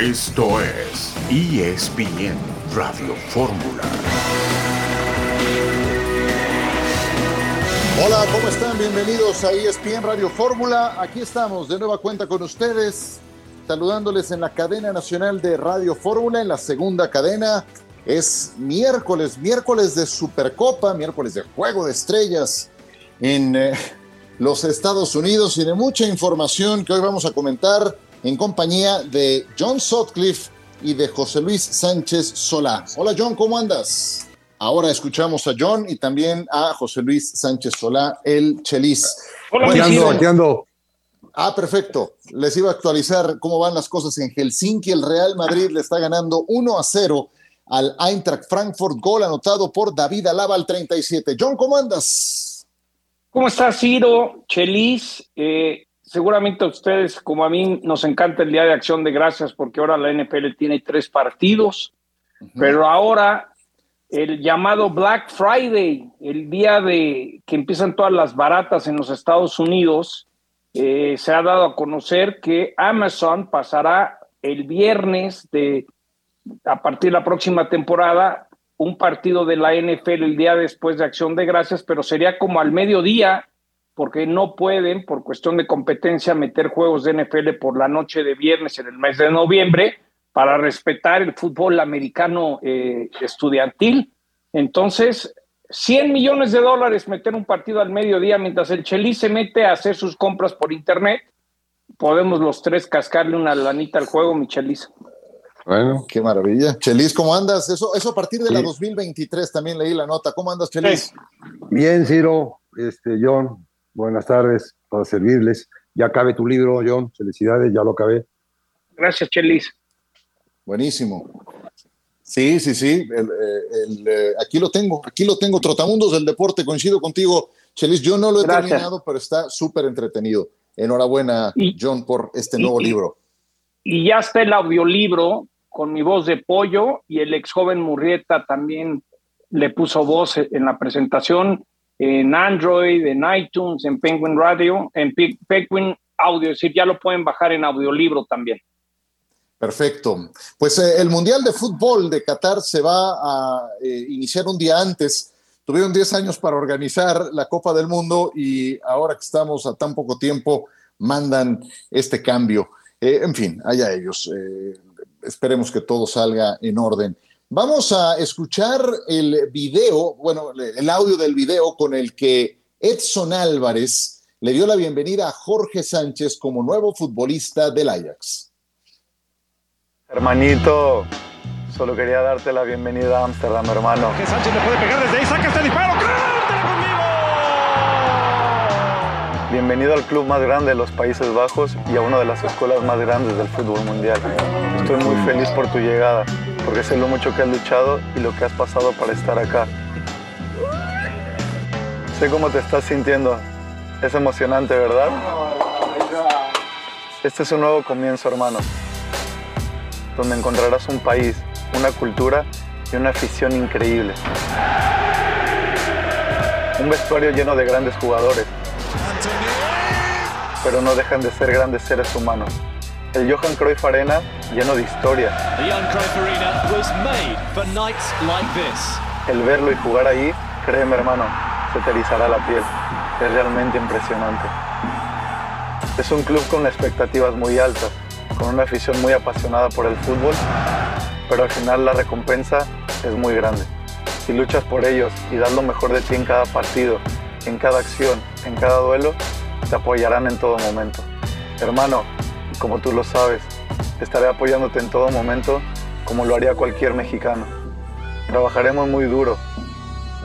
Esto es ESPN Radio Fórmula. Hola, ¿cómo están? Bienvenidos a ESPN Radio Fórmula. Aquí estamos de nueva cuenta con ustedes, saludándoles en la cadena nacional de Radio Fórmula, en la segunda cadena. Es miércoles, miércoles de Supercopa, miércoles de Juego de Estrellas en eh, los Estados Unidos y de mucha información que hoy vamos a comentar en compañía de John Sutcliffe y de José Luis Sánchez Solá. Hola John, ¿cómo andas? Ahora escuchamos a John y también a José Luis Sánchez Solá, el Chelis. Hola, aquí ando, aquí ando. Ah, perfecto. Les iba a actualizar cómo van las cosas en Helsinki. El Real Madrid le está ganando 1 a 0 al Eintracht Frankfurt. Gol anotado por David Alaba al 37. John, ¿cómo andas? ¿Cómo estás, Ciro? Chelis, eh, seguramente a ustedes, como a mí, nos encanta el Día de Acción de Gracias porque ahora la NFL tiene tres partidos, pero ahora el llamado Black Friday, el día de que empiezan todas las baratas en los Estados Unidos, eh, se ha dado a conocer que Amazon pasará el viernes de a partir de la próxima temporada un partido de la NFL el día después de Acción de Gracias, pero sería como al mediodía porque no pueden, por cuestión de competencia, meter juegos de NFL por la noche de viernes en el mes de noviembre para respetar el fútbol americano eh, estudiantil. Entonces, 100 millones de dólares meter un partido al mediodía mientras el Chelis se mete a hacer sus compras por internet. Podemos los tres cascarle una lanita al juego, mi Chelis. Bueno, qué maravilla. Chelis, ¿cómo andas? Eso, eso a partir de la 2023 también leí la nota. ¿Cómo andas, Chelis? Bien, Ciro, este, John, Buenas tardes, para servirles. Ya acabe tu libro, John. Felicidades, ya lo acabé. Gracias, Chelis. Buenísimo. Sí, sí, sí. Eh, aquí lo tengo, aquí lo tengo. Trotamundos del deporte, coincido contigo, Chelis. Yo no lo he terminado, pero está súper entretenido. Enhorabuena, John, por este nuevo libro. Y ya está el audiolibro con mi voz de pollo y el ex joven Murrieta también le puso voz en la presentación en Android, en iTunes, en Penguin Radio, en Penguin Audio, es decir, ya lo pueden bajar en audiolibro también. Perfecto. Pues eh, el Mundial de Fútbol de Qatar se va a eh, iniciar un día antes. Tuvieron 10 años para organizar la Copa del Mundo y ahora que estamos a tan poco tiempo, mandan este cambio. Eh, en fin, allá ellos. esperemos que todo salga en orden. Vamos a escuchar el video, bueno, el audio del video con el que Edson Álvarez le dio la bienvenida a Jorge Sánchez como nuevo futbolista del Ajax. Hermanito, solo quería darte la bienvenida a Ámsterdam, hermano. Jorge Sánchez le puede pegar desde ahí, saca este disparo. conmigo! Bienvenido al club más grande de los Países Bajos y a una de las escuelas más grandes del fútbol mundial. Estoy muy feliz por tu llegada porque sé lo mucho que has luchado y lo que has pasado para estar acá. Sé cómo te estás sintiendo. Es emocionante, ¿verdad? Este es un nuevo comienzo, hermano, donde encontrarás un país, una cultura y una afición increíble. Un vestuario lleno de grandes jugadores, pero no dejan de ser grandes seres humanos el Johan Cruyff Arena lleno de historia. El verlo y jugar ahí, créeme hermano, se te erizará la piel. Es realmente impresionante. Es un club con expectativas muy altas, con una afición muy apasionada por el fútbol, pero al final la recompensa es muy grande. Si luchas por ellos y das lo mejor de ti en cada partido, en cada acción, en cada duelo, te apoyarán en todo momento. Hermano, como tú lo sabes, estaré apoyándote en todo momento como lo haría cualquier mexicano. Trabajaremos muy duro,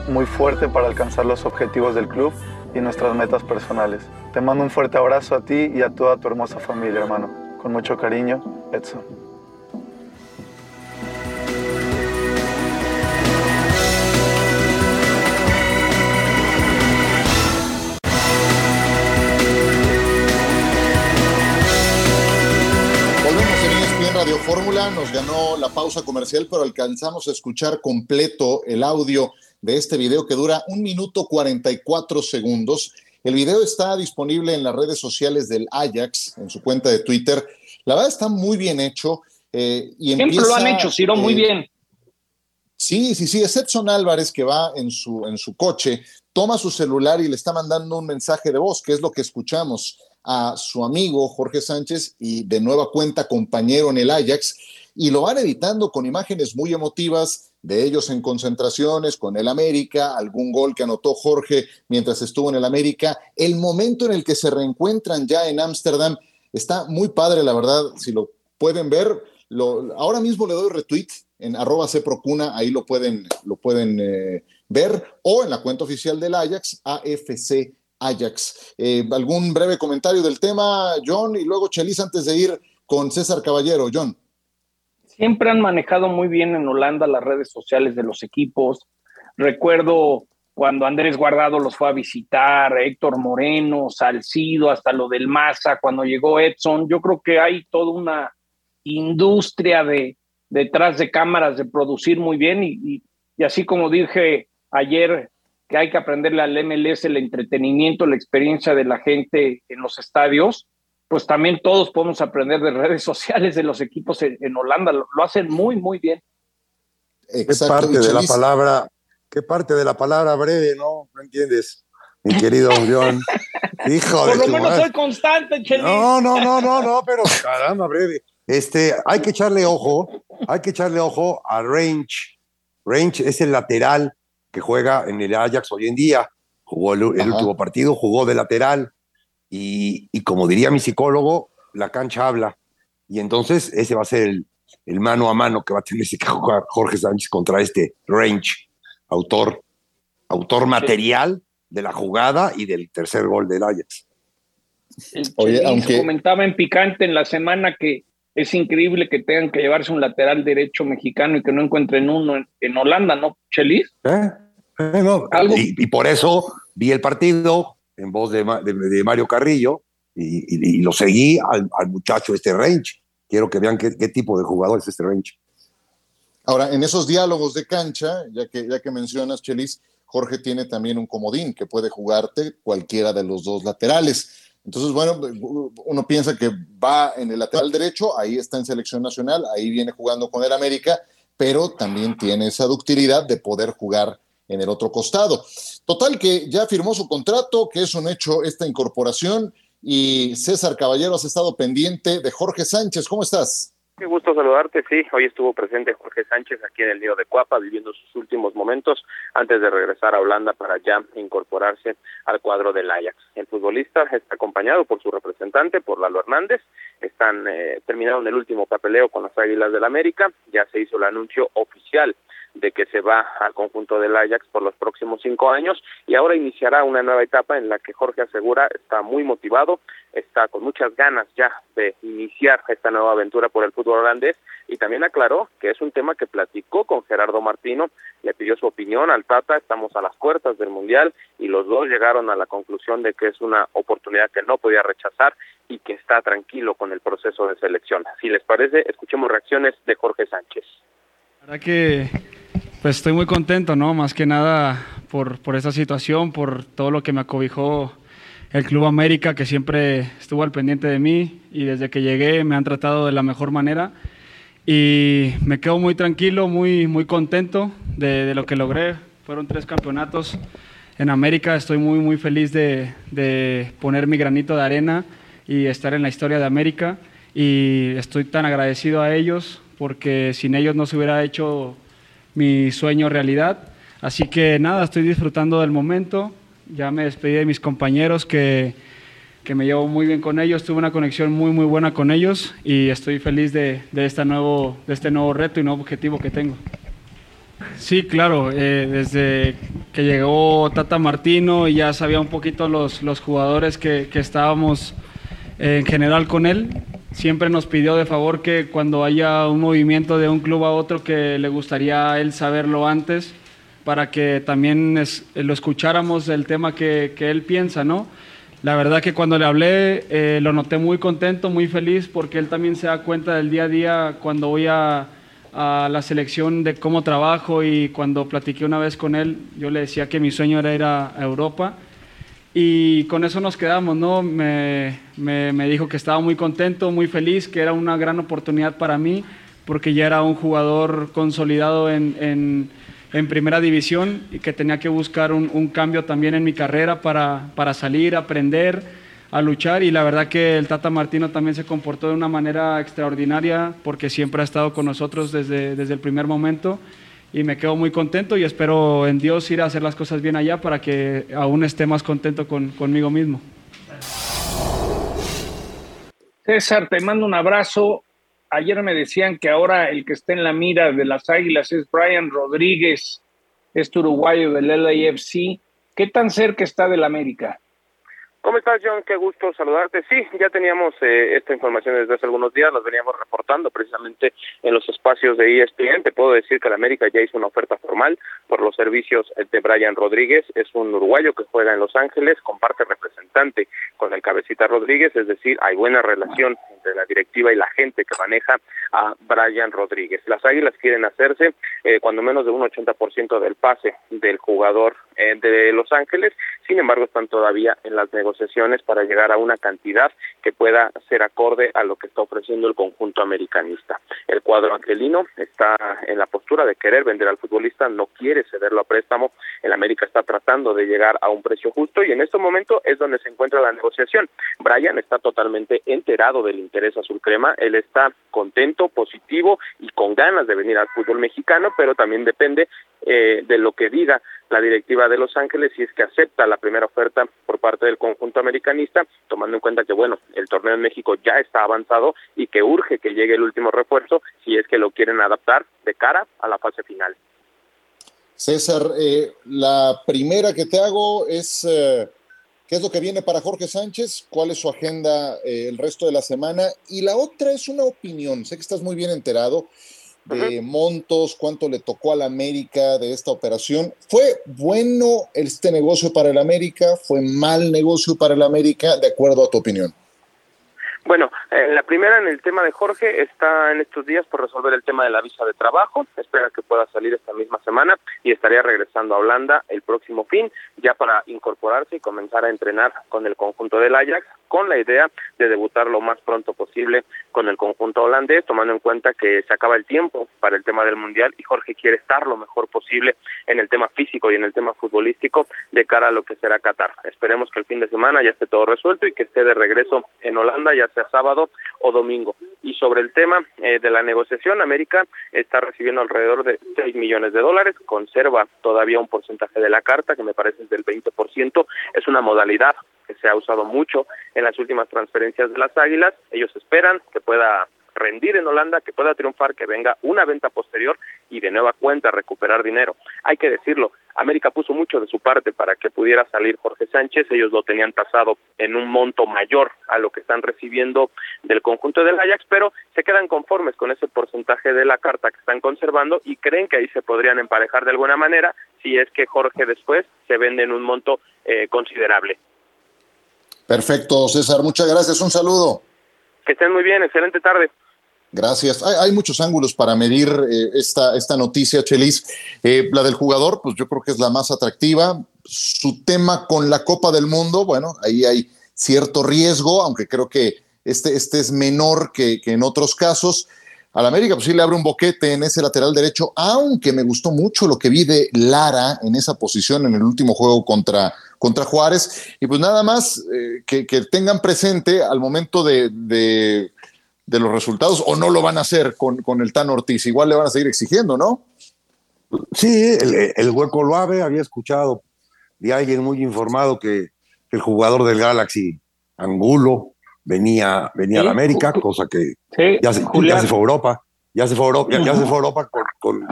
muy fuerte para alcanzar los objetivos del club y nuestras metas personales. Te mando un fuerte abrazo a ti y a toda tu hermosa familia, hermano. Con mucho cariño, Edson. Fórmula nos ganó la pausa comercial, pero alcanzamos a escuchar completo el audio de este video que dura un minuto 44 segundos. El video está disponible en las redes sociales del Ajax, en su cuenta de Twitter. La verdad está muy bien hecho. Eh, y Siempre lo han hecho, Ciro, muy bien. Sí, sí, sí, es Edson Álvarez que va en su, en su coche, toma su celular y le está mandando un mensaje de voz, que es lo que escuchamos a su amigo Jorge Sánchez y de nueva cuenta compañero en el Ajax, y lo van editando con imágenes muy emotivas de ellos en concentraciones con el América, algún gol que anotó Jorge mientras estuvo en el América, el momento en el que se reencuentran ya en Ámsterdam, está muy padre, la verdad, si lo pueden ver, lo, ahora mismo le doy retweet en arroba Procuna, ahí lo pueden, lo pueden eh, ver, o en la cuenta oficial del Ajax, AFC Ajax. Eh, ¿Algún breve comentario del tema, John? Y luego Chelis antes de ir con César Caballero, John. Siempre han manejado muy bien en Holanda las redes sociales de los equipos. Recuerdo cuando Andrés Guardado los fue a visitar, Héctor Moreno, Salcido, hasta lo del Maza, cuando llegó Edson. Yo creo que hay toda una industria de detrás de cámaras de producir muy bien y así como dije ayer que hay que aprenderle al MLS el entretenimiento, la experiencia de la gente en los estadios, pues también todos podemos aprender de redes sociales de los equipos en, Holanda. Lo, hacen muy, muy bien. ¿Qué parte de la palabra, qué parte de la palabra breve, no? ¿No entiendes? Mi querido John. Hijo Por lo menos soy constante, Chelis. No, no, no, no, no, pero caramba, breve. Este, hay que echarle ojo, hay que echarle ojo a Range. Range es el lateral que juega en el Ajax hoy en día. Jugó el último partido, jugó de lateral y, como diría mi psicólogo, la cancha habla. Y entonces ese va a ser el, mano a mano que va a tener que jugar Jorge Sánchez contra este Range, autor, autor material de la jugada y del tercer gol del Ajax. Oye, aunque comentaba en picante en la semana que es increíble que tengan que llevarse un lateral derecho mexicano y que no encuentren uno en, Holanda, ¿no, Chelis? ¿Eh? Y, por eso vi el partido, en voz de, Mario Carrillo y, lo seguí al, muchacho este range. Quiero que vean qué, tipo de jugador es este range. Ahora, en esos diálogos de cancha, ya que, ya que mencionas, Chelis, Jorge tiene también un comodín que puede jugarte cualquiera de los dos laterales. Entonces, bueno, uno piensa que va en el lateral derecho, ahí está en selección nacional, ahí viene jugando con el América, pero también tiene esa ductilidad de poder jugar en el otro costado. Total que ya firmó su contrato, que es un hecho esta incorporación. Y César Caballero, has estado pendiente de Jorge Sánchez. ¿Cómo estás? Qué gusto saludarte, sí. Hoy estuvo presente Jorge Sánchez aquí en el Nido de Cuapa, viviendo sus últimos momentos antes de regresar a Holanda para ya incorporarse al cuadro del Ajax. El futbolista está acompañado por su representante, por Lalo Hernández. Están eh, terminaron el último papeleo con las Águilas del América. Ya se hizo el anuncio oficial de que se va al conjunto del Ajax por los próximos cinco años y ahora iniciará una nueva etapa en la que Jorge Asegura está muy motivado, está con muchas ganas ya de iniciar esta nueva aventura por el fútbol holandés y también aclaró que es un tema que platicó con Gerardo Martino, le pidió su opinión al Tata, estamos a las puertas del Mundial y los dos llegaron a la conclusión de que es una oportunidad que no podía rechazar y que está tranquilo con el proceso de selección. Si les parece, escuchemos reacciones de Jorge Sánchez. La que pues estoy muy contento, ¿no? Más que nada por, por esta situación, por todo lo que me acobijó el Club América, que siempre estuvo al pendiente de mí y desde que llegué me han tratado de la mejor manera. Y me quedo muy tranquilo, muy, muy contento de, de lo que logré. Fueron tres campeonatos en América. Estoy muy, muy feliz de, de poner mi granito de arena y estar en la historia de América. Y estoy tan agradecido a ellos porque sin ellos no se hubiera hecho mi sueño realidad. Así que nada, estoy disfrutando del momento. Ya me despedí de mis compañeros que, que me llevo muy bien con ellos. Tuve una conexión muy, muy buena con ellos y estoy feliz de, de, este, nuevo, de este nuevo reto y nuevo objetivo que tengo. Sí, claro, eh, desde que llegó Tata Martino y ya sabía un poquito los, los jugadores que, que estábamos en general con él, siempre nos pidió de favor que cuando haya un movimiento de un club a otro que le gustaría él saberlo antes para que también lo escucháramos el tema que, que, él piensa, ¿no? La verdad que cuando le hablé eh, lo noté muy contento, muy feliz porque él también se da cuenta del día a día cuando voy a, a la selección de cómo trabajo y cuando platiqué una vez con él, yo le decía que mi sueño era ir a Europa y con eso nos quedamos, ¿no? Me, me, me, dijo que estaba muy contento, muy feliz, que era una gran oportunidad para mí, porque ya era un jugador consolidado en, primera división y que tenía que buscar un, cambio también en mi carrera para, para salir, aprender, a luchar y la verdad que el Tata Martino también se comportó de una manera extraordinaria porque siempre ha estado con nosotros desde, desde el primer momento y me quedo muy contento y espero en Dios ir a hacer las cosas bien allá para que aún esté más contento con, conmigo mismo. César, te mando un abrazo. Ayer me decían que ahora el que está en la mira de las Águilas es Brian Rodríguez, este uruguayo del LAFC. ¿Qué tan cerca está del América? ¿Cómo estás, John? Qué gusto saludarte. Sí, ya teníamos eh, esta información desde hace algunos días, las veníamos reportando precisamente en los espacios de ESPN. Te puedo decir que la América ya hizo una oferta formal por los servicios de Brian Rodríguez. Es un uruguayo que juega en Los Ángeles, comparte representante con el cabecita Rodríguez, es decir, hay buena relación entre la directiva y la gente que maneja a Brian Rodríguez. Las Águilas quieren hacerse eh, cuando menos de un 80% del pase del jugador eh, de Los Ángeles, sin embargo están todavía en las negociaciones sesiones para llegar a una cantidad que pueda ser acorde a lo que está ofreciendo el conjunto americanista. El cuadro angelino está en la postura de querer vender al futbolista, no quiere cederlo a préstamo. El América está tratando de llegar a un precio justo y en este momento es donde se encuentra la negociación. Brian está totalmente enterado del interés azul crema, él está contento, positivo y con ganas de venir al fútbol mexicano, pero también depende eh, de lo que diga la directiva de Los Ángeles si es que acepta la primera oferta por parte del conjunto americanista, tomando en cuenta que, bueno, el torneo en México ya está avanzado y que urge que llegue el último refuerzo si es que lo quieren adaptar de cara a la fase final. César, eh, la primera que te hago es, eh, ¿qué es lo que viene para Jorge Sánchez? ¿Cuál es su agenda eh, el resto de la semana? Y la otra es una opinión, sé que estás muy bien enterado de montos, cuánto le tocó a la América de esta operación. ¿Fue bueno este negocio para el América? ¿Fue mal negocio para el América, de acuerdo a tu opinión? Bueno, eh, la primera en el tema de Jorge está en estos días por resolver el tema de la visa de trabajo. Espera que pueda salir esta misma semana y estaría regresando a Holanda el próximo fin, ya para incorporarse y comenzar a entrenar con el conjunto del Ajax, con la idea de debutar lo más pronto posible con el conjunto holandés, tomando en cuenta que se acaba el tiempo para el tema del Mundial y Jorge quiere estar lo mejor posible en el tema físico y en el tema futbolístico de cara a lo que será Qatar. Esperemos que el fin de semana ya esté todo resuelto y que esté de regreso en Holanda ya sea sábado o domingo. Y sobre el tema eh, de la negociación, América está recibiendo alrededor de 6 millones de dólares, conserva todavía un porcentaje de la carta, que me parece es del 20%, es una modalidad que se ha usado mucho en las últimas transferencias de las Águilas, ellos esperan que pueda rendir en Holanda, que pueda triunfar, que venga una venta posterior y de nueva cuenta recuperar dinero. Hay que decirlo, América puso mucho de su parte para que pudiera salir Jorge Sánchez, ellos lo tenían tasado en un monto mayor a lo que están recibiendo del conjunto del Ajax, pero se quedan conformes con ese porcentaje de la carta que están conservando y creen que ahí se podrían emparejar de alguna manera si es que Jorge después se vende en un monto eh, considerable. Perfecto, César, muchas gracias, un saludo. Que estén muy bien, excelente tarde. Gracias. Hay, muchos ángulos para medir eh, esta, esta noticia, Chelis. Eh, la del jugador, pues yo creo que es la más atractiva. Su tema con la Copa del Mundo, bueno, ahí hay cierto riesgo, aunque creo que este, este es menor que, en otros casos. Al América, pues sí le abre un boquete en ese lateral derecho, aunque me gustó mucho lo que vi de Lara en esa posición en el último juego contra, contra Juárez. Y pues nada más eh, que, tengan presente al momento de de los resultados o no lo van a hacer con, con el Tan Ortiz? Igual le van a seguir exigiendo, ¿no? Sí, el, hueco lo abre. Había escuchado de alguien muy informado que, el jugador del Galaxy, Angulo, venía, venía a la América, cosa que ya, se, fue a Europa. Ya se fue a Europa, ya, se fue a Europa con,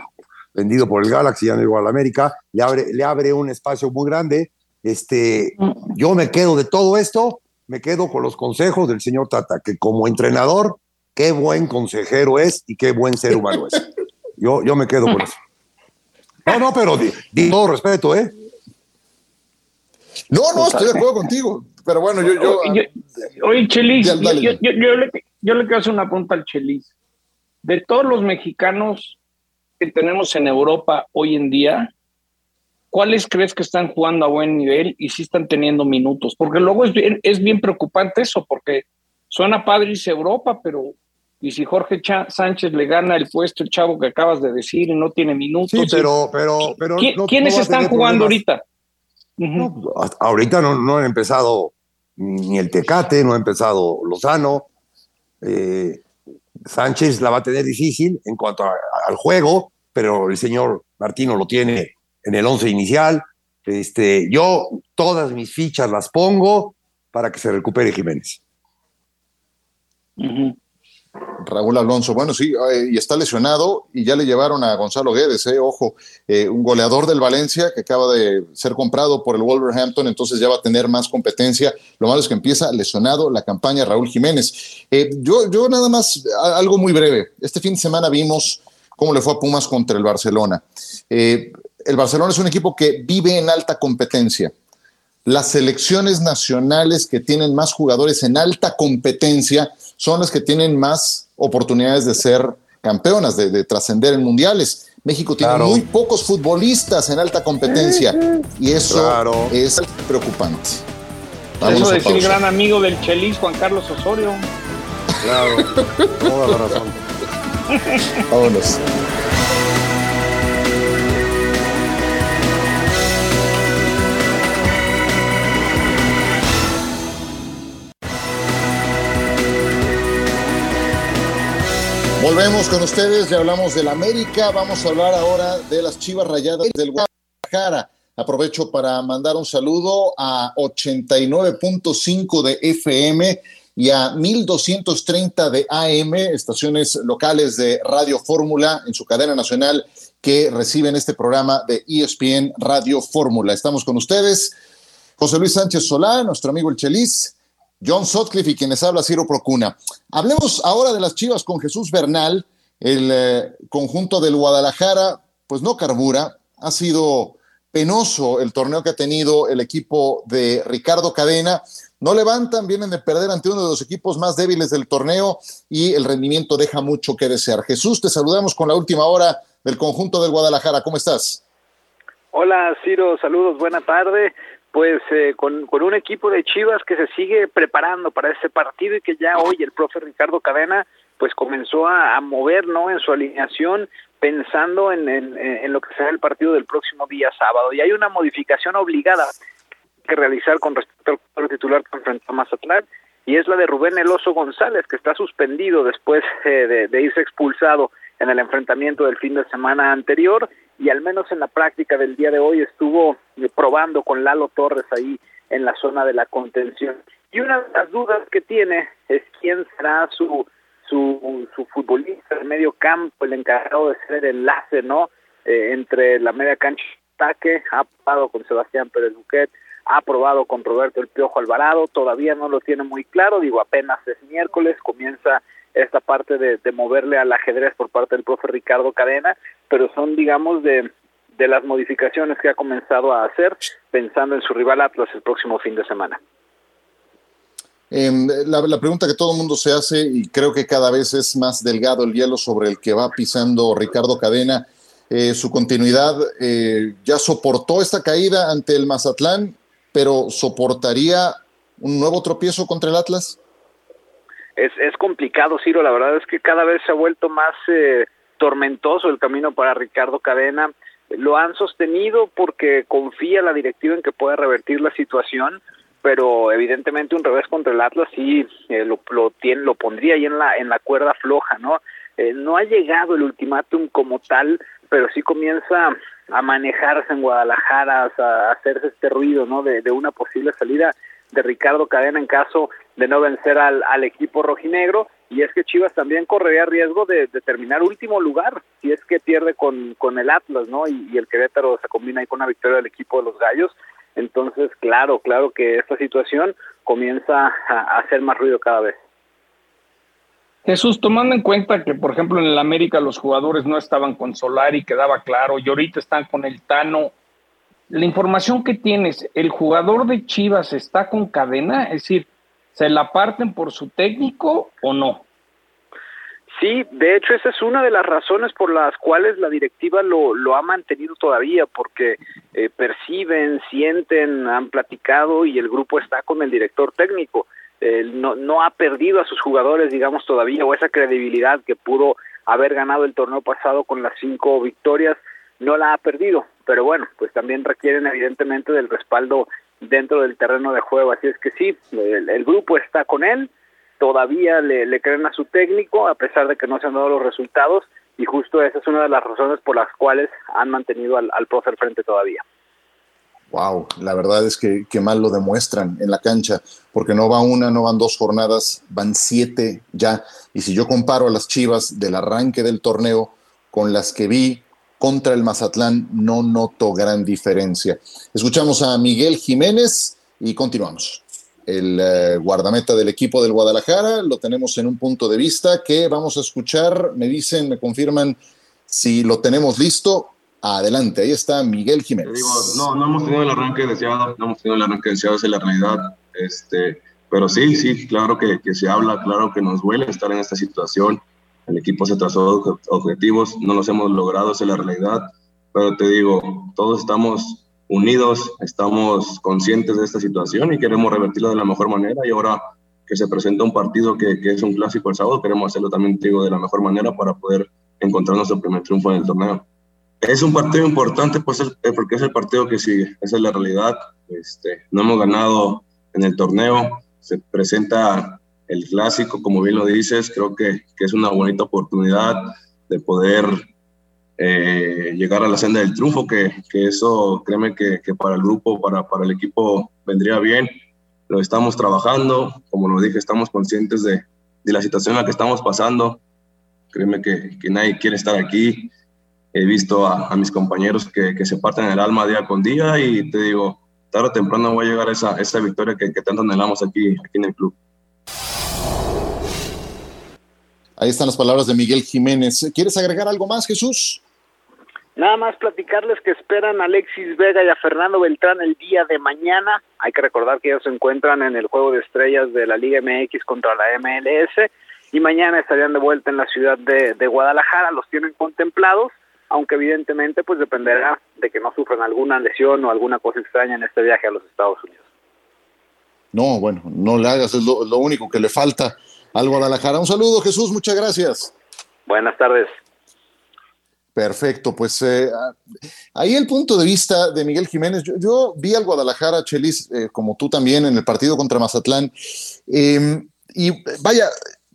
vendido por el Galaxy, ya no llegó a la América. Le abre, le abre un espacio muy grande. Este, yo me quedo de todo esto, me quedo con los consejos del señor Tata, que como entrenador qué buen consejero es y qué buen ser humano es. Yo, yo me quedo con eso. No, no, pero di, todo respeto, ¿eh? No, no, estoy de acuerdo contigo. Pero bueno, yo. yo, oye, Chelis, yo, yo, le, yo le quiero hacer una pregunta al Chelis. De todos los mexicanos que tenemos en Europa hoy en día, ¿cuáles crees que están jugando a buen nivel y si están teniendo minutos? Porque luego es bien, es bien preocupante eso, porque suena padre irse Europa, pero Y si Jorge Sánchez le gana el puesto, el chavo que acabas de decir, y no tiene minutos. Sí, pero, pero, pero ¿quiénes están jugando ahorita? Ahorita no, no han empezado ni el Tecate, no ha empezado Lozano. Eh, Sánchez la va a tener difícil en cuanto al juego, pero el señor Martino lo tiene en el once inicial. Este, yo todas mis fichas las pongo para que se recupere Jiménez. Raúl Alonso, bueno, sí, eh, y está lesionado y ya le llevaron a Gonzalo Guedes, eh, ojo, eh, un goleador del Valencia que acaba de ser comprado por el Wolverhampton, entonces ya va a tener más competencia. Lo malo es que empieza lesionado la campaña Raúl Jiménez. Yo, yo nada más, algo muy breve. Este fin de semana vimos cómo le fue a Pumas contra el Barcelona. el Barcelona es un equipo que vive en alta competencia las selecciones nacionales que tienen más jugadores en alta competencia son las que tienen más oportunidades de ser campeonas, de, trascender en mundiales. México tiene muy pocos futbolistas en alta competencia y eso es preocupante. Vamos eso decir gran amigo del Chelis, Juan Carlos Osorio. Claro, toda la razón. Vámonos. Volvemos con ustedes, ya hablamos del América, vamos a hablar ahora de las Chivas Rayadas del Guadalajara. Aprovecho para mandar un saludo a 89.5 de FM y a 1230 de AM, estaciones locales de Radio Fórmula en su cadena nacional que reciben este programa de ESPN Radio Fórmula. Estamos con ustedes, José Luis Sánchez Solá, nuestro amigo el Chelis, John Sotcliffe y quienes habla Ciro Procuna. Hablemos ahora de las Chivas con Jesús Bernal, el eh, conjunto del Guadalajara, pues no carbura, ha sido penoso el torneo que ha tenido el equipo de Ricardo Cadena. No levantan, vienen de perder ante uno de los equipos más débiles del torneo y el rendimiento deja mucho que desear. Jesús, te saludamos con la última hora del conjunto del Guadalajara. ¿Cómo estás? Hola, Ciro, saludos, buena tarde pues eh, con, con, un equipo de Chivas que se sigue preparando para ese partido y que ya hoy el profe Ricardo Cadena pues comenzó a, mover no en su alineación pensando en, en, lo que será el partido del próximo día sábado. Y hay una modificación obligada que realizar con respecto al titular que enfrentó a Mazatlán y es la de Rubén Eloso González que está suspendido después eh, de, de irse expulsado en el enfrentamiento del fin de semana anterior y al menos en la práctica del día de hoy estuvo eh, probando con Lalo Torres ahí en la zona de la contención. Y una de las dudas que tiene es quién será su su, su futbolista el medio campo, el encargado de ser el enlace, ¿no? Eh, entre la media cancha ataque, ha probado con Sebastián Pérez Buquet, ha probado con Roberto El Piojo Alvarado, todavía no lo tiene muy claro, digo, apenas es miércoles, comienza esta parte de, de moverle al ajedrez por parte del profe Ricardo Cadena, pero son, digamos, de, de las modificaciones que ha comenzado a hacer pensando en su rival Atlas el próximo fin de semana. Em, la, pregunta que todo el mundo se hace, y creo que cada vez es más delgado el hielo sobre el que va pisando Ricardo Cadena, eh, su continuidad, eh, ya soportó esta caída ante el Mazatlán, pero ¿soportaría un nuevo tropiezo contra el Atlas? Es, es complicado, Ciro. La verdad es que cada vez se ha vuelto más eh, tormentoso el camino para Ricardo Cadena. Lo han sostenido porque confía la directiva en que pueda revertir la situación, pero evidentemente un revés contra el Atlas sí eh, lo, lo, tiene, lo pondría ahí en la, en la cuerda floja, ¿no? Eh, no ha llegado el ultimátum como tal, pero sí comienza a manejarse en Guadalajara, a hacerse este ruido, ¿no? De, de una posible salida de Ricardo Cadena en caso de no vencer al, al equipo rojinegro y es que Chivas también correría riesgo de, terminar último lugar si es que pierde con, con el Atlas, ¿no? Y, el Querétaro se combina ahí con una victoria del equipo de los Gallos. Entonces, claro, claro que esta situación comienza a, a hacer más ruido cada vez. Jesús, tomando en cuenta que, por ejemplo, en el América los jugadores no estaban con Solari, quedaba claro, y ahorita están con el Tano, la información que tienes, ¿el jugador de Chivas está con cadena? Es decir, ¿se la parten por su técnico o no? Sí, de hecho esa es una de las razones por las cuales la directiva lo, lo ha mantenido todavía, porque eh, perciben, sienten, han platicado y el grupo está con el director técnico. no, no ha perdido a sus jugadores, digamos, todavía, o esa credibilidad que pudo haber ganado el torneo pasado con las cinco victorias, no la ha perdido. Pero bueno, pues también requieren evidentemente del respaldo dentro del terreno de juego. Así es que sí, el, grupo está con él, todavía le, creen a su técnico, a pesar de que no se han dado los resultados, y justo esa es una de las razones por las cuales han mantenido al, al profe al frente todavía. Wow, la verdad es que, que, mal lo demuestran en la cancha, porque no va una, no van dos jornadas, van siete ya. Y si yo comparo a las Chivas del arranque del torneo con las que vi contra el Mazatlán, no noto gran diferencia. Escuchamos a Miguel Jiménez y continuamos. El eh, guardameta del equipo del Guadalajara, lo tenemos en un punto de vista que vamos a escuchar, me dicen, me confirman si lo tenemos listo Adelante, ahí está Miguel Jiménez. no, no hemos tenido el arranque deseado, no hemos tenido el arranque deseado, es la realidad. Este, pero sí, sí, claro que, que se habla, claro que nos duele estar en esta situación. El equipo se trazó objetivos, no los hemos logrado, esa es la realidad. Pero te digo, todos estamos unidos, estamos conscientes de esta situación y queremos revertirla de la mejor manera. Y ahora que se presenta un partido que, que es un clásico el sábado, queremos hacerlo también, te digo, de la mejor manera para poder encontrar nuestro primer triunfo en el torneo. Es un partido importante pues, porque es el partido que sigue, esa es la realidad. Este, no hemos ganado en el torneo, se presenta el clásico, como bien lo dices, creo que, que es una bonita oportunidad de poder eh, llegar a la senda del triunfo, que, que eso, créeme que, que, para el grupo, para, para el equipo vendría bien. Lo estamos trabajando, como lo dije, estamos conscientes de, de la situación en la que estamos pasando. Créeme que, que nadie quiere estar aquí he visto a, mis compañeros que, que, se parten el alma día con día y te digo, tarde o temprano va a llegar esa, esa victoria que, que tanto anhelamos aquí, aquí en el club. Ahí están las palabras de Miguel Jiménez. ¿Quieres agregar algo más, Jesús? Nada más platicarles que esperan a Alexis Vega y a Fernando Beltrán el día de mañana. Hay que recordar que ellos se encuentran en el juego de estrellas de la Liga MX contra la MLS y mañana estarían de vuelta en la ciudad de, de Guadalajara. Los tienen contemplados aunque evidentemente pues dependerá de que no sufran alguna lesión o alguna cosa extraña en este viaje a los Estados Unidos. No, bueno, no le hagas, es lo, único que le falta al Guadalajara. Un saludo, Jesús, muchas gracias. Buenas tardes. Perfecto, pues eh, ahí el punto de vista de Miguel Jiménez. Yo, vi al Guadalajara, Chelis, eh, como tú también, en el partido contra Mazatlán. Em, y vaya,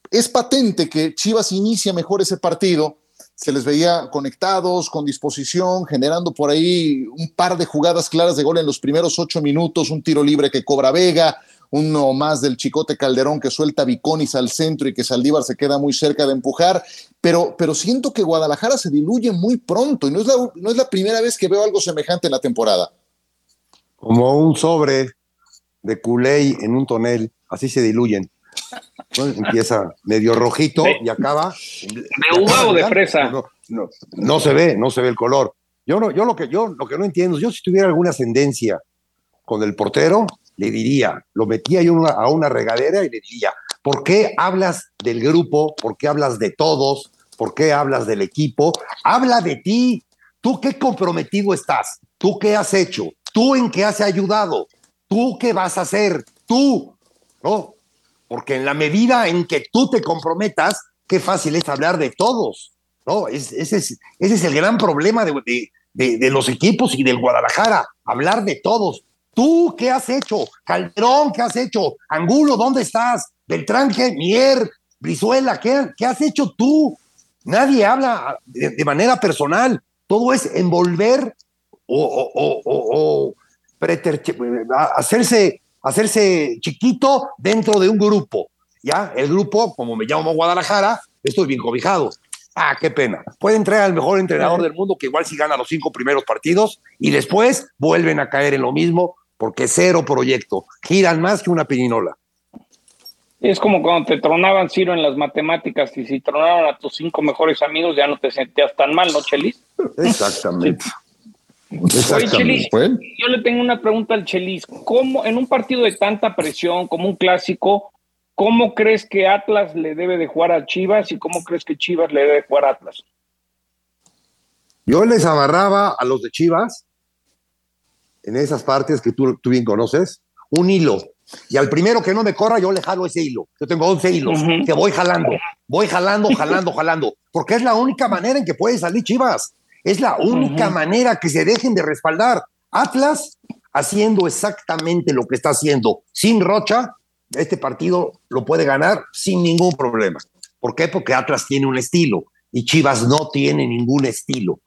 es patente que Chivas inicia mejor ese partido se les veía conectados, con disposición, generando por ahí un par de jugadas claras de gol en los primeros ocho minutos, un tiro libre que cobra Vega, uno más del Chicote Calderón que suelta Viconis al centro y que Saldívar se queda muy cerca de empujar, pero, pero siento que Guadalajara se diluye muy pronto y no es, la, no es la primera vez que veo algo semejante en la temporada. Como un sobre de culé en un tonel, así se diluyen. Empieza medio rojito y acaba. ¿De uva o de fresa? No, no, se ve, no se ve el color. Yo, no, yo, lo que, yo lo que no entiendo, yo si tuviera alguna ascendencia con el portero, le diría, lo metía yo a una regadera y le diría, ¿por qué hablas del grupo? ¿Por qué hablas de todos? ¿Por qué hablas del equipo? Habla de ti. ¿Tú qué comprometido estás? ¿Tú qué has hecho? ¿Tú en qué has ayudado? ¿Tú qué vas a hacer? Tú, ¿no? porque en la medida en que tú te comprometas, qué fácil es hablar de todos, ¿no? ese, es, el gran problema de, los equipos y del Guadalajara, hablar de todos. ¿Tú qué has hecho? Calderón, ¿qué has hecho? Angulo, ¿dónde estás? Beltrán, ¿qué? Mier, Brizuela, ¿qué, ¿qué has hecho tú? Nadie habla de, manera personal. Todo es envolver o, o, o, o hacerse hacerse chiquito dentro de un grupo. ¿Ya? El grupo, como me llamo Guadalajara, estoy bien cobijado. Ah, qué pena. Pueden traer al mejor entrenador del mundo que igual si gana los cinco primeros partidos y después vuelven a caer en lo mismo porque cero proyecto. Giran más que una piñinola. Es como cuando te tronaban, Ciro, en las matemáticas y si tronaron a tus cinco mejores amigos ya no te sentías tan mal, ¿no, Chelis? Exactamente. Oye, Chelis, yo le tengo una pregunta al Chelis. ¿Cómo, en un partido de tanta presión como un clásico, cómo crees que Atlas le debe de jugar a Chivas y cómo crees que Chivas le debe jugar a Atlas? Yo les amarraba a los de Chivas, en esas partes que tú, tú bien conoces, un hilo, Y al primero que no me corra, yo le jalo ese hilo. Yo tengo 11 hilos que voy jalando, voy jalando, jalando, jalando, porque es la única manera en que puede salir Chivas. Es la única manera que se dejen de respaldar. Atlas haciendo exactamente lo que está haciendo sin Rocha, este partido lo puede ganar sin ningún problema. ¿Por qué? Porque Atlas tiene un estilo y Chivas no tiene ningún estilo.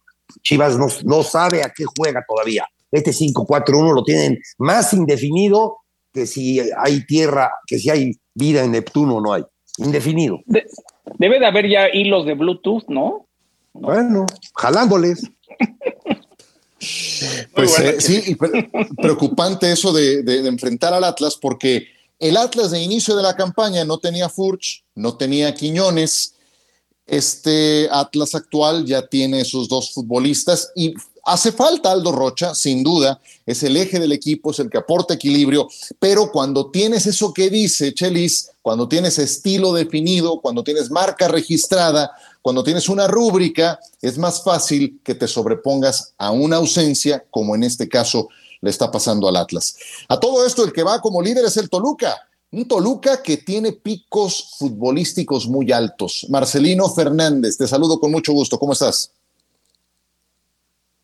Chivas no, no sabe a qué juega todavía. Este 5-4-1 lo tienen más indefinido que si hay tierra, que si hay vida en Neptuno o no hay. Indefinido. debe de haber ya hilos de Bluetooth, ¿no? Bueno, jalándoles. pues eh, sí, preocupante eso de, de, enfrentar al Atlas porque el Atlas de inicio de la campaña no tenía Furch, no tenía Quiñones. Este Atlas actual ya tiene esos dos futbolistas y Hace falta Aldo Rocha, sin duda, es el eje del equipo, es el que aporta equilibrio, pero cuando tienes eso que dice Chelis, cuando tienes estilo definido, cuando tienes marca registrada, cuando tienes una rúbrica, es más fácil que te sobrepongas a una ausencia, como en este caso le está pasando al Atlas. A todo esto, el que va como líder es el Toluca. Un Toluca que tiene picos futbolísticos muy altos. Marcelino Fernández, te saludo con mucho gusto. ¿Cómo estás?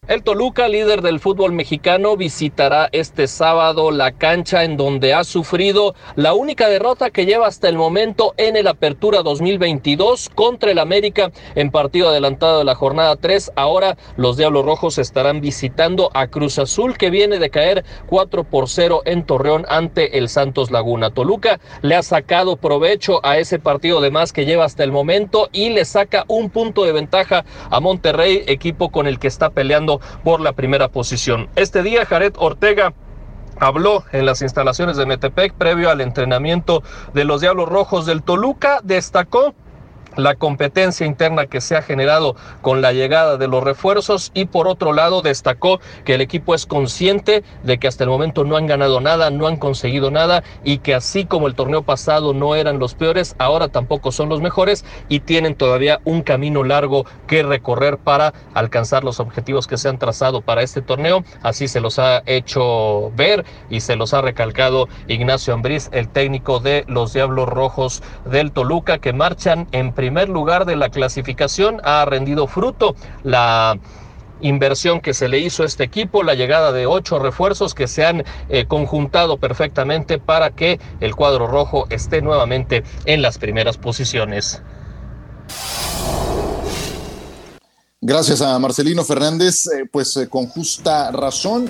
El Toluca, líder del fútbol mexicano, visitará este sábado la cancha en donde ha sufrido la única derrota que lleva hasta el momento en el Apertura 2022 contra el América en partido adelantado de la jornada 3. Ahora los Diablos Rojos estarán visitando a Cruz Azul que viene de caer 4 por 0 en Torreón ante el Santos Laguna. Toluca le ha sacado provecho a ese partido de más que lleva hasta el momento y le saca un punto de ventaja a Monterrey, equipo con el que está peleando por la primera posición. Este día Jared Ortega habló en las instalaciones de Metepec previo al entrenamiento de los Diablos Rojos del Toluca, destacó la competencia interna que se ha generado con la llegada de los refuerzos y por otro lado destacó que el equipo es consciente de que hasta el momento no han ganado nada, no han conseguido nada y que así como el torneo pasado no eran los peores, ahora tampoco son los mejores y tienen todavía un camino largo que recorrer para alcanzar los objetivos que se han trazado para este torneo. Así se los ha hecho ver y se los ha recalcado Ignacio Ambriz, el técnico de los Diablos Rojos del Toluca que marchan en primer primer lugar de la clasificación ha rendido fruto la inversión que se le hizo a este equipo, la llegada de ocho refuerzos que se han eh, conjuntado perfectamente para que el cuadro rojo esté nuevamente en las primeras posiciones. Gracias a Marcelino Fernández, eh, pues eh, con justa razón,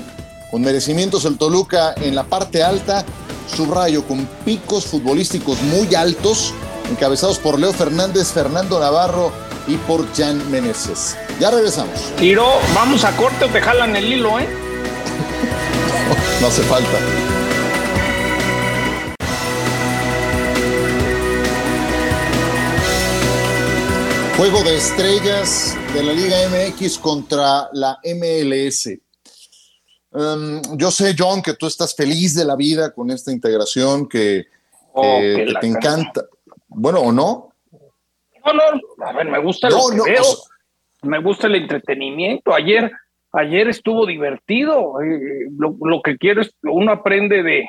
con merecimientos el Toluca en la parte alta, subrayo con picos futbolísticos muy altos encabezados por Leo Fernández, Fernando Navarro y por Jan Meneses. Ya regresamos. Tiro, vamos a corte o te jalan el hilo, ¿eh? no, hace falta. Juego de estrellas de la Liga MX contra la MLS. Em, yo sé, John, que tú estás feliz de la vida con esta integración, que, oh, te encanta bueno, ¿o no? No, no, a ver, me gusta lo que veo, me gusta el entretenimiento. Ayer, ayer estuvo divertido. Eh, lo, que quiero es, uno aprende de.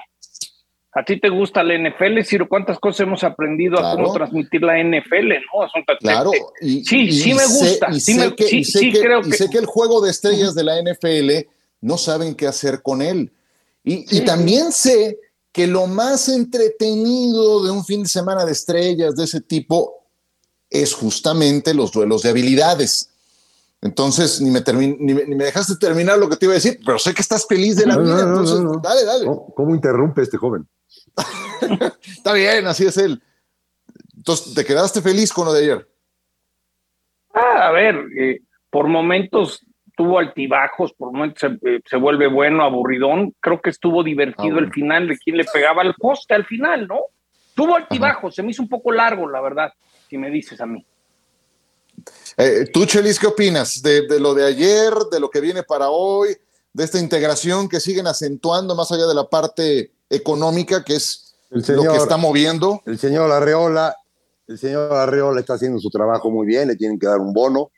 A ti te gusta la NFL, Ciro, ¿cuántas cosas hemos aprendido a cómo transmitir la NFL, no? claro, y, sí, sí me gusta. sí, sé que, sí, creo que... sé que el juego de estrellas de la NFL no saben qué hacer con él. Y, y también sé que lo más entretenido de un fin de semana de estrellas de ese tipo es justamente los duelos de habilidades. Entonces, ni me, ni, me, dejaste terminar lo que te iba a decir, pero sé que estás feliz de la vida. entonces, dale, dale. ¿Cómo, interrumpe este joven? Está bien, así es él. Entonces, ¿te quedaste feliz con lo de ayer? Ah, a ver, eh, por momentos tuvo altibajos, por momentos se, eh, se, vuelve bueno, aburridón. Creo que estuvo divertido ah, el final de quien le pegaba al poste al final, ¿no? Tuvo altibajos, se me hizo un poco largo, la verdad, si me dices a mí. Eh, Tú, Chelis, ¿qué opinas de, lo de ayer, de lo que viene para hoy, de esta integración que siguen acentuando más allá de la parte económica, que es lo que está moviendo? El señor Arreola, el señor Arreola está haciendo su trabajo muy bien, le tienen que dar un bono,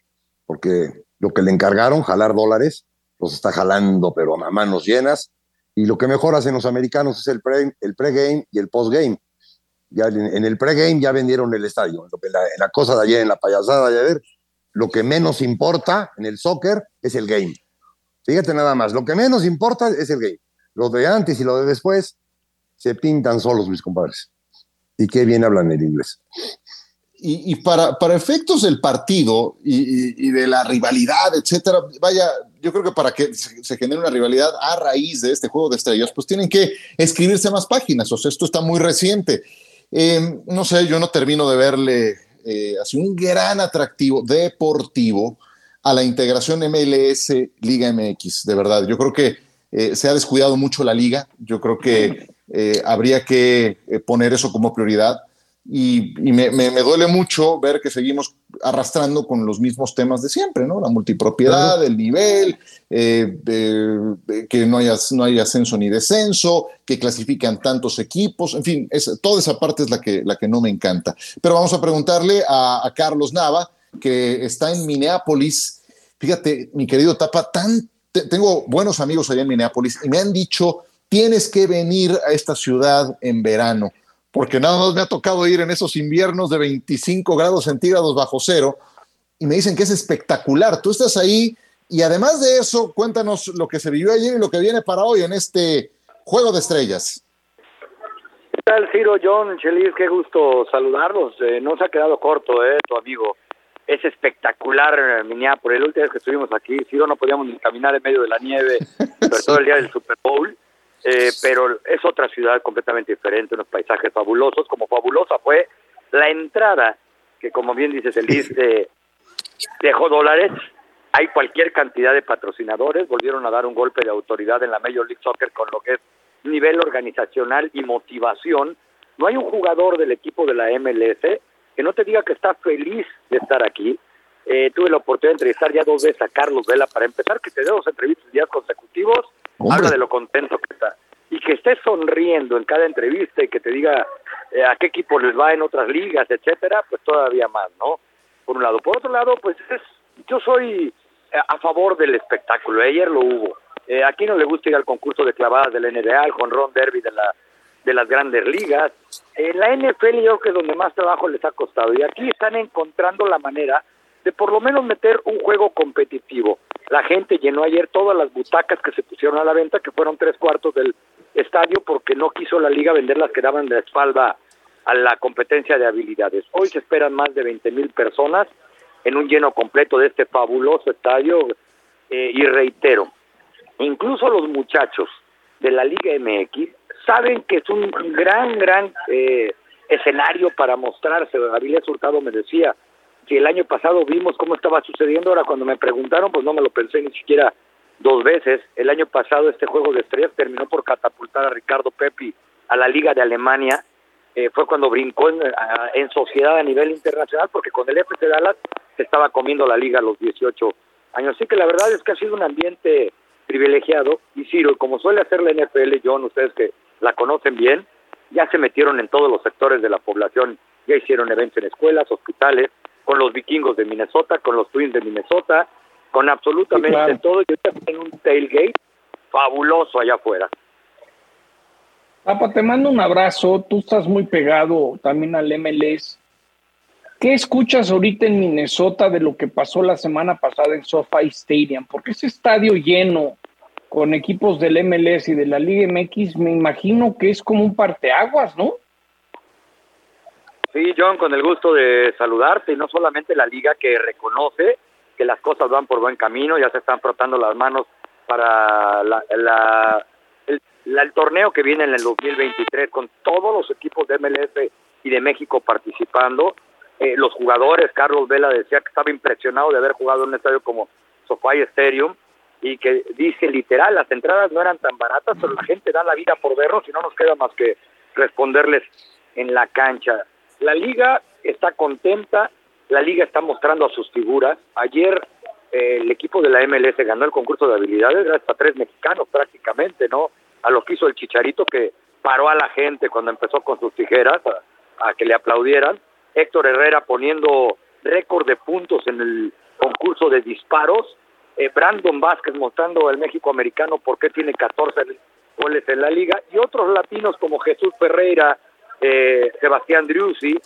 porque lo que le encargaron, jalar dólares, los está jalando, pero a manos llenas. Y lo que mejor hacen los americanos es el pre, el pregame y el postgame. Ya en, el pregame ya vendieron el estadio. En la, en la cosa de ayer, en la payasada de ayer, lo que menos importa en el soccer es el game. Fíjate nada más, lo que menos importa es el game. Lo de antes y lo de después se pintan solos, mis compadres. Y qué bien hablan el inglés. Y, para, para, efectos del partido y, de la rivalidad, etcétera, vaya, yo creo que para que se, genere una rivalidad a raíz de este juego de estrellas, pues tienen que escribirse más páginas. O sea, esto está muy reciente. Em, no sé, yo no termino de verle eh, así un gran atractivo deportivo a la integración MLS Liga MX, de verdad. Yo creo que eh, se ha descuidado mucho la liga. Yo creo que eh, habría que poner eso como prioridad y, me, duele mucho ver que seguimos arrastrando con los mismos temas de siempre, ¿no? La multipropiedad, el nivel, eh, que no haya, no hay ascenso ni descenso, que clasifican tantos equipos, en fin, toda esa parte es la que, la que no me encanta. Pero vamos a preguntarle a, Carlos Nava, que está en Minneapolis. Fíjate, mi querido Tapa, tan, tengo buenos amigos allá en Minneapolis y me han dicho, tienes que venir a esta ciudad en verano porque nada más me ha tocado ir en esos inviernos de 25 grados centígrados bajo cero y me dicen que es espectacular. Tú estás ahí y además de eso, cuéntanos lo que se vivió ayer y lo que viene para hoy en este Juego de Estrellas. ¿Qué tal, Ciro, John, Chelis? Qué gusto saludarlos. Eh, no se ha quedado corto, eh, tu amigo. Es espectacular eh, Minneapolis. La última vez que estuvimos aquí, Ciro, no podíamos ni caminar en medio de la nieve, sobre todo el día del Super Bowl. Eh, pero es otra ciudad completamente diferente, unos paisajes fabulosos, como fabulosa fue la entrada, que como bien dices, el de, dejó dólares, hay cualquier cantidad de patrocinadores, volvieron a dar un golpe de autoridad en la Major League Soccer con lo que es nivel organizacional y motivación. No hay un jugador del equipo de la MLS que no te diga que está feliz de estar aquí. Eh, tuve la oportunidad de entrevistar ya dos veces a Carlos Vela para empezar, que te dé dos entrevistas días consecutivos habla de lo contento que está. Y que esté sonriendo en cada entrevista y que te diga eh, a qué equipo les va en otras ligas, etcétera, pues todavía más, ¿no? Por un lado. Por otro lado, pues es, yo soy eh, a favor del espectáculo. Ayer lo hubo. Eh, aquí no le gusta ir al concurso de clavadas del NBA, al Ron Derby de, la, de las grandes ligas. En la NFL yo creo que es donde más trabajo les ha costado. Y aquí están encontrando la manera de por lo menos meter un juego competitivo. La gente llenó ayer todas las butacas que se pusieron a la venta, que fueron tres cuartos del estadio, porque no quiso la liga vender las que daban de espalda a la competencia de habilidades. Hoy se esperan más de 20 mil personas en un lleno completo de este fabuloso estadio eh, y reitero, incluso los muchachos de la Liga MX saben que es un gran, gran eh, escenario para mostrarse. Avilés Hurtado me decía, que el año pasado vimos cómo estaba sucediendo, ahora cuando me preguntaron, pues no me lo pensé ni siquiera dos veces. El año pasado este juego de estrellas terminó por catapultar a Ricardo Pepi a la Liga de Alemania. Eh, fue cuando brincó en, sociedad a nivel internacional, porque con el FC Dallas se estaba comiendo la liga a los 18 años. Así que la verdad es que ha sido un ambiente privilegiado. Y Ciro, como suele hacer la NFL, John, ustedes que la conocen bien, ya se metieron en todos los sectores de la población, ya hicieron eventos en escuelas, hospitales, con los vikingos de Minnesota, con los Twins de Minnesota, con absolutamente todo. Y en un tailgate fabuloso allá afuera. Papa, te mando un abrazo. Tú estás muy pegado también al MLS. ¿Qué escuchas ahorita en Minnesota de lo que pasó la semana pasada en SoFi Stadium? Porque ese estadio lleno con equipos del MLS y de la Liga MX, me imagino que es como un parteaguas, ¿no? Sí, John, con el gusto de saludarte y no solamente la liga que reconoce que las cosas van por buen camino, ya se están frotando las manos para la, el, torneo que viene en el 2023 con todos los equipos de MLS y de México participando. Eh, los jugadores, Carlos Vela decía que estaba impresionado de haber jugado en un estadio como SoFi Stadium y que dice literal, las entradas no eran tan baratas, pero la gente da la vida por verlos y no nos queda más que responderles en la cancha. La liga está contenta, la liga está mostrando a sus figuras. Ayer eh, el equipo de la MLS ganó el concurso de habilidades gracias a tres mexicanos prácticamente, ¿no? A lo que hizo el Chicharito que paró a la gente cuando empezó con sus tijeras a, que le aplaudieran. Héctor Herrera poniendo récord de puntos en el concurso de disparos. Eh, Brandon Vázquez mostrando al México americano por qué tiene 14 goles en la liga, y otros latinos como Jesús Ferreira, eh, Sebastián Driussi,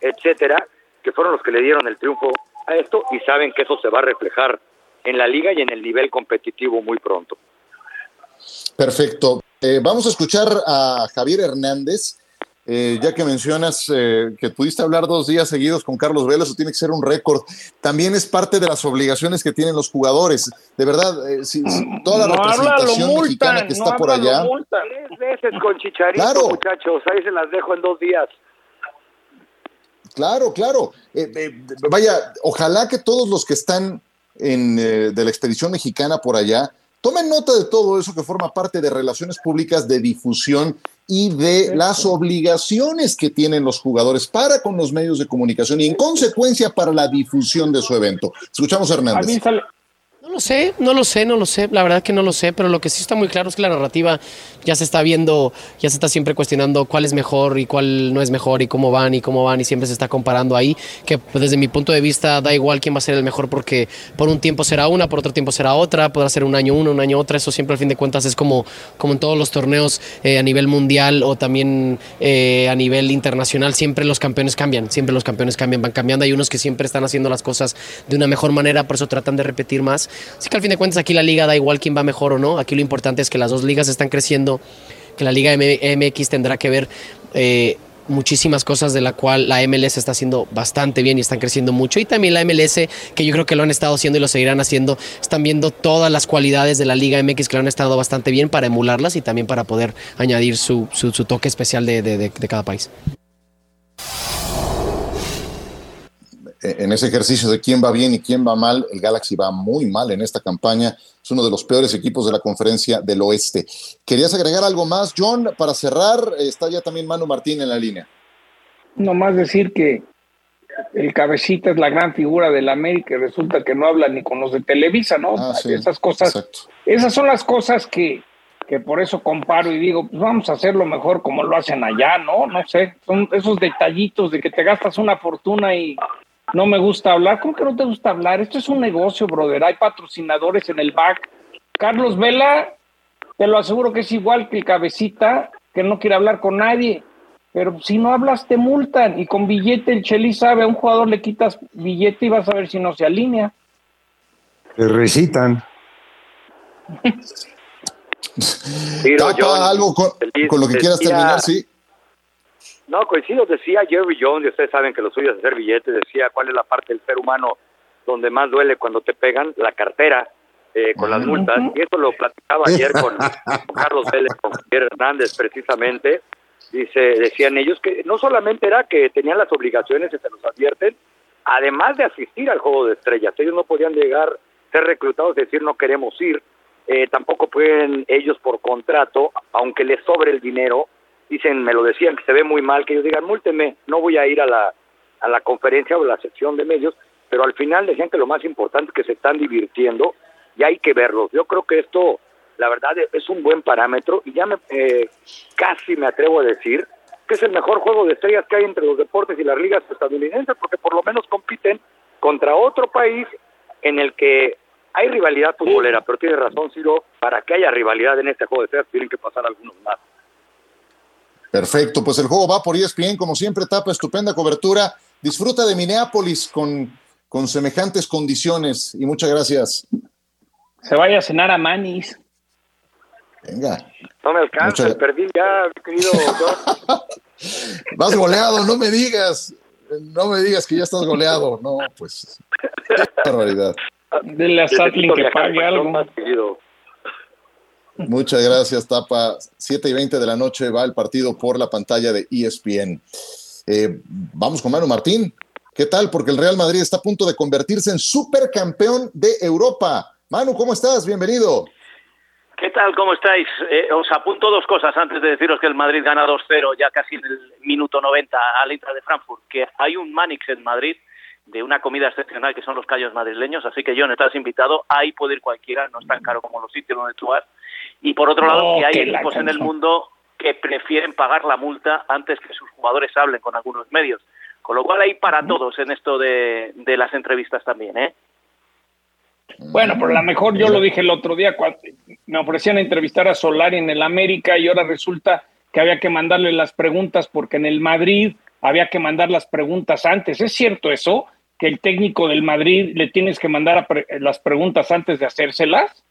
etcétera, que fueron los que le dieron el triunfo a esto y saben que eso se va a reflejar en la liga y en el nivel competitivo muy pronto. Perfecto. Eh, vamos a escuchar a Javier Hernández. Eh, ya que mencionas eh, que pudiste hablar dos días seguidos con Carlos Vela, eso tiene que ser un récord. También es parte de las obligaciones que tienen los jugadores. De verdad, si, toda la representación mexicana que está por allá. Tres veces con Chicharito, muchachos. Ahí se las dejo en dos días. Claro, claro. vaya, ojalá que todos los que están en, de la expedición mexicana por allá Tomen nota de todo eso que forma parte de relaciones públicas, de difusión y de las obligaciones que tienen los jugadores para con los medios de comunicación y en consecuencia para la difusión de su evento. Escuchamos a Hernández. No lo sé, no lo sé, no lo sé, la verdad que no lo sé, pero lo que sí está muy claro es que la narrativa ya se está viendo, ya se está siempre cuestionando cuál es mejor y cuál no es mejor y cómo van y cómo van y siempre se está comparando ahí, que desde mi punto de vista da igual quién va a ser el mejor porque por un tiempo será una, por otro tiempo será otra, podrá ser un año uno, un año otra, eso siempre al fin de cuentas es como, como en todos los torneos eh, a nivel mundial o también eh, a nivel internacional, siempre los campeones cambian, siempre los campeones cambian, van cambiando, hay unos que siempre están haciendo las cosas de una mejor manera, por eso tratan de repetir más Así que al fin de cuentas aquí la liga da igual quién va mejor o no. Aquí lo importante es que las dos ligas están creciendo, que la liga MX tendrá que ver eh, muchísimas cosas de la cual la MLS está haciendo bastante bien y están creciendo mucho. Y también la MLS, que yo creo que lo han estado haciendo y lo seguirán haciendo, están viendo todas las cualidades de la Liga MX que lo han estado bastante bien para emularlas y también para poder añadir su, toque especial de cada país. En ese ejercicio de quién va bien y quién va mal, el Galaxy va muy mal en esta campaña. Es uno de los peores equipos de la conferencia del oeste. ¿Querías agregar algo más, John? Para cerrar, está ya también Manu Martín en la línea. Nomás decir que el cabecita es la gran figura del América y resulta que no habla ni con los de Televisa, ¿no? Ah, esas cosas, esas son las cosas que, que por eso comparo y digo, pues vamos a hacerlo mejor como lo hacen allá, ¿no? No sé, son esos detallitos de que te gastas una fortuna y no me gusta hablar. ¿Cómo que no te gusta hablar? Esto es un negocio, brother. Hay patrocinadores en el back. Carlos Vela, te lo aseguro que es igual que el cabecita, que no quiere hablar con nadie. Pero si no hablas, te multan. Y con billete, el Cheli sabe, a un jugador le quitas billete y vas a ver si no se alinea. Te recitan. algo con, con, lo que quieras terminar, sí. No, coincido, decía Jerry Jones, y ustedes saben que lo suyo es hacer billetes, decía cuál es la parte del ser humano donde más duele cuando te pegan, la cartera, eh, con las multas, y eso lo platicaba ayer con, Carlos Vélez, con Javier Hernández precisamente, dice, decían ellos que no solamente era que tenían las obligaciones, que se nos advierten, además de asistir al juego de estrellas, ellos no podían llegar, ser reclutados, decir no queremos ir, eh, tampoco pueden ellos por contrato, aunque les sobre el dinero, dicen, me lo decían, que se ve muy mal, que ellos digan, múlteme, no voy a ir a la, a la conferencia o a la sección de medios, pero al final decían que lo más importante es que se están divirtiendo y hay que verlos. Yo creo que esto, la verdad, es un buen parámetro y ya me, eh, casi me atrevo a decir que es el mejor juego de estrellas que hay entre los deportes y las ligas estadounidenses, porque por lo menos compiten contra otro país en el que hay rivalidad futbolera, pero tiene razón Ciro, para que haya rivalidad en este juego de estrellas tienen que pasar algunos más. Perfecto, pues el juego va por ESPN, como siempre, tapa estupenda cobertura. Disfruta de Minneapolis con, con semejantes condiciones y muchas gracias. Se vaya a cenar a Manis. Venga. No me alcanza, perdí ya, querido. Vas goleado, no me digas. No me digas que ya estás goleado. No, pues. Qué barbaridad. Dile a Satlin que pague algo. Más Muchas gracias, Tapa. 7 y 20 de la noche va el partido por la pantalla de ESPN. Eh, vamos con Manu Martín. ¿Qué tal? Porque el Real Madrid está a punto de convertirse en supercampeón de Europa. Manu, ¿cómo estás? Bienvenido. ¿Qué tal? ¿Cómo estáis? Eh, os apunto dos cosas antes de deciros que el Madrid gana 2-0 ya casi en el minuto 90 al Intra de Frankfurt, que hay un Manix en Madrid de una comida excepcional que son los callos madrileños, así que John, estás invitado, ahí puede ir cualquiera, no es tan caro como los sitios donde tú vas, y por otro lado, que hay equipos en el mundo que prefieren pagar la multa antes que sus jugadores hablen con algunos medios. Con lo cual hay para todos en esto de, las entrevistas también, ¿eh? Bueno, pero a lo mejor yo lo dije el otro día cuando me ofrecían entrevistar a Solari en el América y ahora resulta que había que mandarle las preguntas porque en el Madrid había que mandar las preguntas antes. ¿Es cierto eso? ¿Que el técnico del Madrid le tienes que mandar las preguntas antes de hacérselas?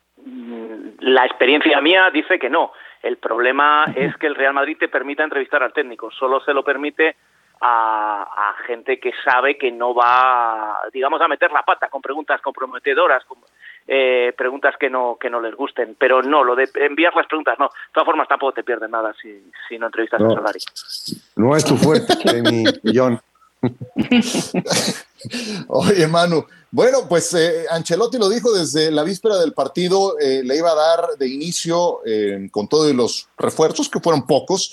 La experiencia mía dice que no. El problema es que el Real Madrid te permita entrevistar al técnico. Solo se lo permite a, gente que sabe que no va, digamos, a meter la pata con preguntas comprometedoras, con, eh, preguntas que no que no les gusten. Pero no, lo de enviar las preguntas, no. De todas formas, tampoco te pierdes nada si, si no entrevistas a Solari. No es tu fuerte, mi John. Oye, Manu. Bueno, pues eh, Ancelotti lo dijo desde la víspera del partido, eh, le iba a dar de inicio con todos los refuerzos, que fueron pocos,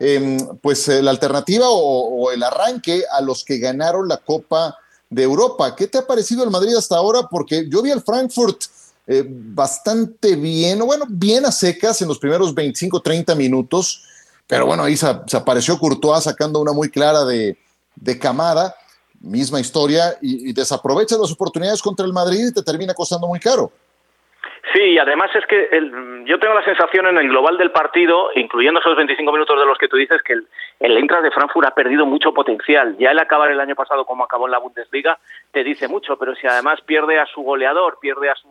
Em, pues eh, la alternativa o, el arranque a los que ganaron la Copa de Europa. ¿Qué te ha parecido el Madrid hasta ahora? Porque yo vi al Frankfurt eh, bastante bien, o bueno, bien a secas en los primeros 25, 30 minutos, pero bueno, ahí se, apareció Courtois sacando una muy clara de, de camada, misma historia, y, y desaprovecha las oportunidades contra el Madrid y te termina costando muy caro. Sí, y además es que el, yo tengo la sensación en el global del partido, incluyendo esos 25 minutos de los que tú dices, que el, el de Frankfurt ha perdido mucho potencial. Ya el acabar el año pasado como acabó en la Bundesliga te dice mucho, pero si además pierde a su goleador, pierde a su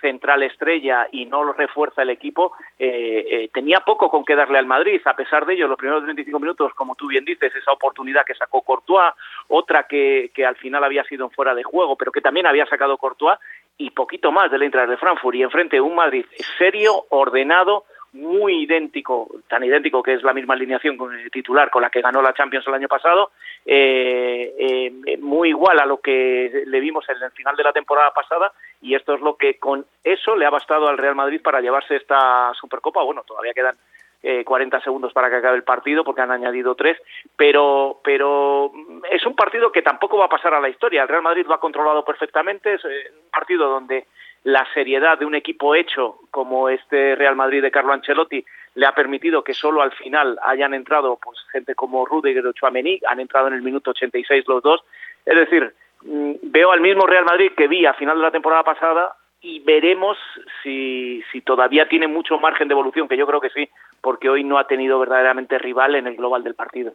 central estrella y no lo refuerza el equipo, eh, eh, tenía poco con qué darle al Madrid. A pesar de ello, los primeros 25 minutos, como tú bien dices, esa oportunidad que sacó Courtois, otra que, que al final había sido fuera de juego, pero que también había sacado Courtois, y poquito más del Eintracht de Frankfurt y enfrente un Madrid serio, ordenado, muy idéntico, tan idéntico que es la misma alineación con el titular con la que ganó la Champions el año pasado, eh, eh, muy igual a lo que le vimos en el final de la temporada pasada y esto es lo que con eso le ha bastado al Real Madrid para llevarse esta Supercopa. Bueno, todavía quedan eh, 40 segundos para que acabe el partido porque han añadido tres, pero, pero es un partido que tampoco va a pasar a la historia. El Real Madrid lo ha controlado perfectamente, es eh, un partido donde la seriedad de un equipo hecho como este Real Madrid de Carlo Ancelotti le ha permitido que solo al final hayan entrado pues gente como Rudiger o Chouameni, han entrado en el minuto 86 los dos. Es decir, mm, veo al mismo Real Madrid que vi a final de la temporada pasada y veremos si, si todavía tiene mucho margen de evolución, que yo creo que sí, porque hoy no ha tenido verdaderamente rival en el global del partido.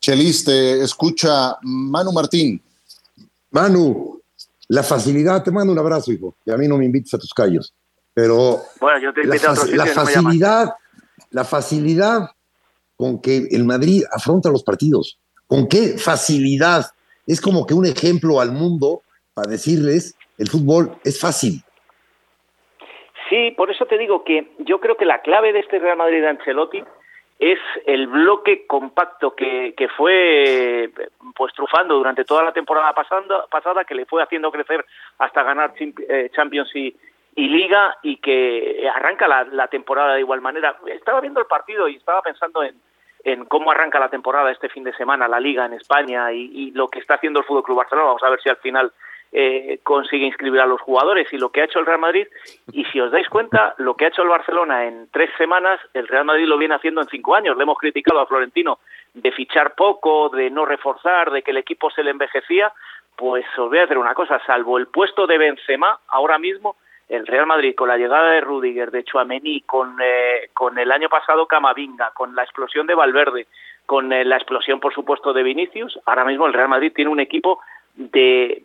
Chelis, te escucha Manu Martín. Manu, la facilidad, te mando un abrazo, hijo, y a mí no me invites a tus callos, pero bueno, yo te la, a otro la facilidad, la facilidad con que el Madrid afronta los partidos, con qué facilidad, es como que un ejemplo al mundo para decirles el fútbol es fácil. Sí, por eso te digo que yo creo que la clave de este Real Madrid de Ancelotti es el bloque compacto que, que fue pues trufando durante toda la temporada pasando, pasada, que le fue haciendo crecer hasta ganar eh, Champions y, y Liga y que arranca la, la, temporada de igual manera. Estaba viendo el partido y estaba pensando en, en cómo arranca la temporada este fin de semana, la Liga en España y, y lo que está haciendo el Fútbol Club Barcelona. Vamos a ver si al final eh, consigue inscribir a los jugadores y lo que ha hecho el Real Madrid. Y si os dais cuenta lo que ha hecho el Barcelona en tres semanas el Real Madrid lo viene haciendo en cinco años. Le hemos criticado a Florentino de fichar poco de no reforzar de que el equipo se le envejecía. Pues os voy a decir una cosa salvo el puesto de Benzema ahora mismo el Real Madrid con la llegada de Rudiger, de Chuamení, con, eh, con el año pasado Camavinga, con la explosión de Valverde, con eh, la explosión, por supuesto, de Vinicius, ahora mismo el Real Madrid tiene un equipo de,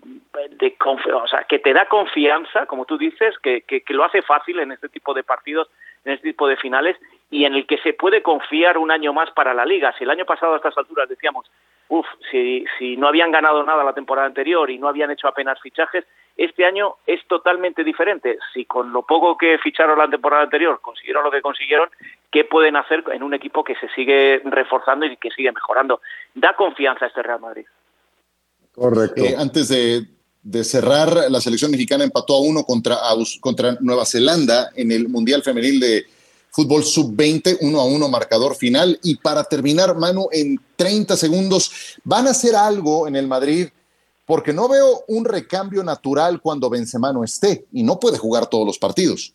de o sea, que te da confianza, como tú dices, que, que, lo hace fácil en este tipo de partidos, en este tipo de finales, y en el que se puede confiar un año más para la liga. Si el año pasado a estas alturas decíamos, uff, si, si no habían ganado nada la temporada anterior y no habían hecho apenas fichajes, este año es totalmente diferente. Si con lo poco que ficharon la temporada anterior consiguieron lo que consiguieron, ¿qué pueden hacer en un equipo que se sigue reforzando y que sigue mejorando? Da confianza a este Real Madrid. Correcto. Eh, antes de, cerrar, la selección mexicana empató a uno contra, contra Nueva Zelanda en el Mundial Femenil de Fútbol Sub-20, uno a uno marcador final. Y para terminar, Manu, en 30 segundos, ¿van a hacer algo en el Madrid? Porque no veo un recambio natural cuando Benzema no esté y no puede jugar todos los partidos.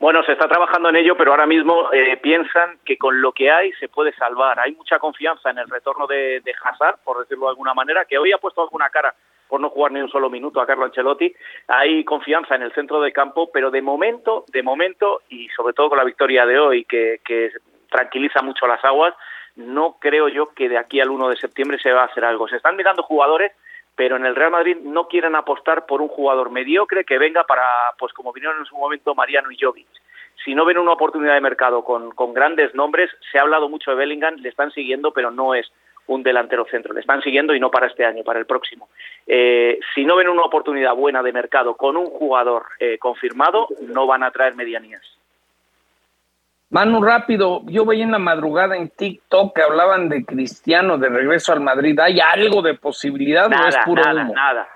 Bueno, se está trabajando en ello, pero ahora mismo eh, piensan que con lo que hay se puede salvar. Hay mucha confianza en el retorno de, de, Hazard, por decirlo de alguna manera, que hoy ha puesto alguna cara por no jugar ni un solo minuto a Carlo Ancelotti. Hay confianza en el centro de campo, pero de momento, de momento, y sobre todo con la victoria de hoy, que, que tranquiliza mucho las aguas, no creo yo que de aquí al 1 de septiembre se va a hacer algo. Se están mirando jugadores, pero en el Real Madrid no quieren apostar por un jugador mediocre que venga para, pues como vinieron en su momento Mariano y Jovic. Si no ven una oportunidad de mercado con, con grandes nombres, se ha hablado mucho de Bellingham, le están siguiendo, pero no es un delantero centro. Le están siguiendo y no para este año, para el próximo. Eh, si no ven una oportunidad buena de mercado con un jugador eh, confirmado, no van a traer medianías. Manu, rápido, yo veía en la madrugada en TikTok que hablaban de Cristiano de regreso al Madrid. ¿Hay algo de posibilidad nada, o es puro nada, humo? Nada,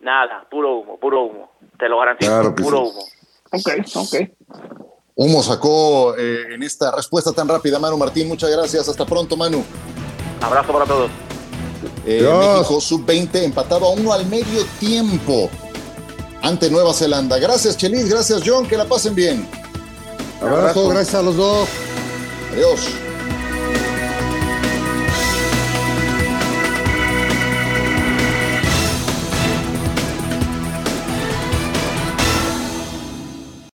nada, puro humo, puro humo. Te lo garantizo, puro humo. Ok, ok. Humo sacó eh, en esta respuesta tan rápida, Manu Martín. Muchas gracias. Hasta pronto, Manu. Abrazo para todos. Eh, México sub-20 empatado a uno al medio tiempo ante Nueva Zelanda. Gracias, Chelis. Gracias, John. Que la pasen bien. Abrazo, gracias a los dos. Adiós.